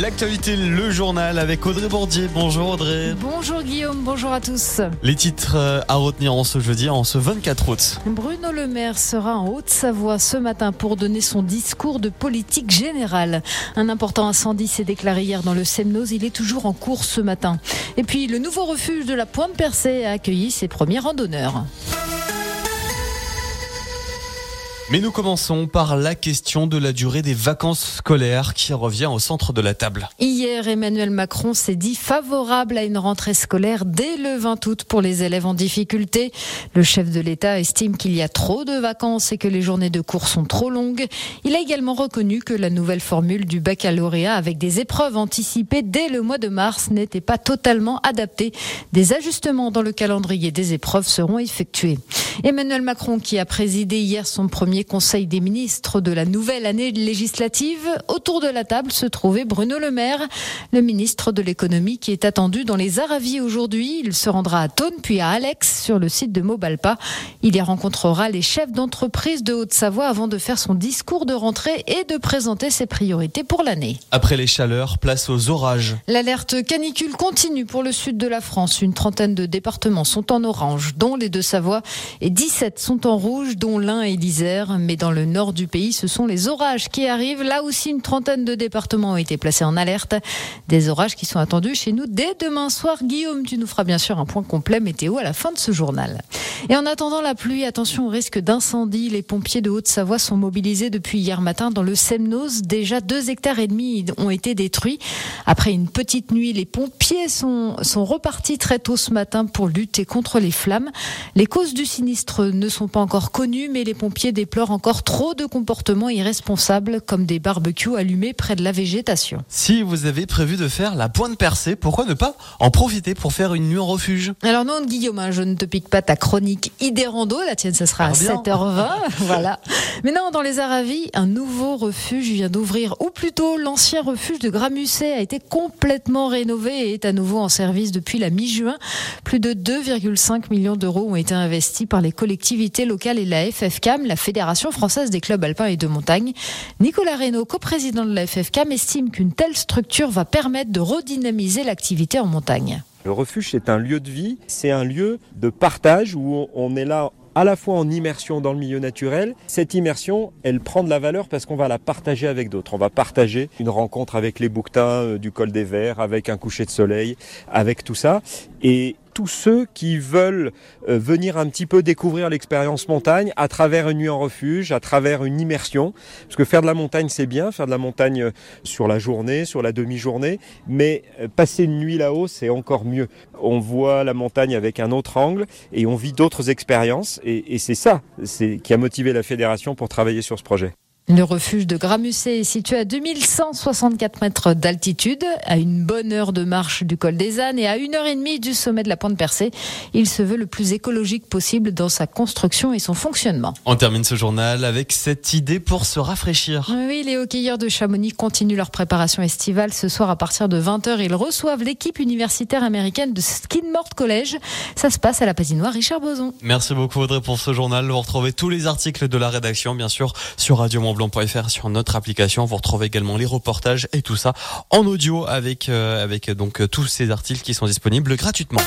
L'actualité, le journal avec Audrey Bordier. Bonjour Audrey. Bonjour Guillaume, bonjour à tous. Les titres euh, à retenir en ce jeudi, en ce 24 août. Bruno Le Maire sera en Haute-Savoie ce matin pour donner son discours de politique générale. Un important incendie s'est déclaré hier dans le Semnoz. Il est toujours en cours ce matin. Et puis, le nouveau refuge de la Pointe Percée a accueilli ses premiers randonneurs. Mais nous commençons par la question de la durée des vacances scolaires qui revient au centre de la table. Hier, Emmanuel Macron s'est dit favorable à une rentrée scolaire dès le 20 août pour les élèves en difficulté. Le chef de l'État estime qu'il y a trop de vacances et que les journées de cours sont trop longues. Il a également reconnu que la nouvelle formule du baccalauréat avec des épreuves anticipées dès le mois de mars n'était pas totalement adaptée. Des ajustements dans le calendrier des épreuves seront effectués. Emmanuel Macron qui a présidé hier son premier conseil des ministres de la nouvelle année législative. Autour de la table se trouvait Bruno Le Maire, le ministre de l'économie qui est attendu dans les Aravis aujourd'hui. Il se rendra à Thône puis à Alex sur le site de Mobalpa. Il y rencontrera les chefs d'entreprise de Haute-Savoie avant de faire son discours de rentrée et de présenter ses priorités pour l'année. Après les chaleurs, place aux orages. L'alerte canicule continue pour le sud de la France. Une trentaine de départements sont en orange, dont les deux Savoie, et 17 sont en rouge, dont l'Ain et l'Isère mais dans le nord du pays, ce sont les orages qui arrivent. Là aussi, une trentaine de départements ont été placés en alerte. Des orages qui sont attendus chez nous dès demain soir. Guillaume, tu nous feras bien sûr un point complet météo à la fin de ce journal. Et en attendant la pluie, attention au risque d'incendie. Les pompiers de Haute-Savoie sont mobilisés depuis hier matin dans le Semnoz. Déjà deux hectares et demi ont été détruits. Après une petite nuit, les pompiers sont, sont repartis très tôt ce matin pour lutter contre les flammes. Les causes du sinistre ne sont pas encore connues, mais les pompiers déplorent encore trop de comportements irresponsables comme des barbecues allumés près de la végétation. Si vous avez prévu de faire la pointe percée, pourquoi ne pas en profiter pour faire une nuit en refuge? Alors non, Guillaume, hein, je ne te pique pas ta chronique idée rando. La tienne, ce sera à 7h20. voilà. Mais non, dans les Aravis, un nouveau refuge vient d'ouvrir, ou plutôt l'ancien refuge de Gramusset a été complètement rénové et est à nouveau en service depuis la mi-juin. Plus de 2,5 millions d'euros ont été investis par les collectivités locales et la FFCAM, la Fédération française des clubs alpins et de montagne. Nicolas Reynaud, coprésident de la FFCAM, estime qu'une telle structure va permettre de redynamiser l'activité en montagne. Le refuge, c'est un lieu de vie, c'est un lieu de partage où on est là à la fois en immersion dans le milieu naturel. Cette immersion, elle prend de la valeur parce qu'on va la partager avec d'autres. On va partager une rencontre avec les bouquetins euh, du col des Verts, avec un coucher de soleil, avec tout ça. Et tous ceux qui veulent euh, venir un petit peu découvrir l'expérience montagne à travers une nuit en refuge, à travers une immersion. Parce que faire de la montagne, c'est bien, faire de la montagne euh, sur la journée, sur la demi-journée, mais euh, passer une nuit là-haut, c'est encore mieux. On voit la montagne avec un autre angle et on vit d'autres expériences. Et, et c'est ça qui a motivé la fédération pour travailler sur ce projet. Le refuge de Gramusset est situé à 2164 mètres d'altitude, à une bonne heure de marche du col des Ânes et à une heure et demie du sommet de la Pointe Percée. Il se veut le plus écologique possible dans sa construction et son fonctionnement. On termine ce journal avec cette idée pour se rafraîchir. Oui, les hockeyeurs de Chamonix continuent leur préparation estivale. Ce soir, à partir de 20h, ils reçoivent l'équipe universitaire américaine de Skinmort College. Ça se passe à la patinoire Richard Boson. Merci beaucoup Audrey pour ce journal. Vous retrouvez tous les articles de la rédaction, bien sûr, sur Radio Mont sur notre application. Vous retrouvez également les reportages et tout ça en audio avec, euh, avec donc tous ces articles qui sont disponibles gratuitement.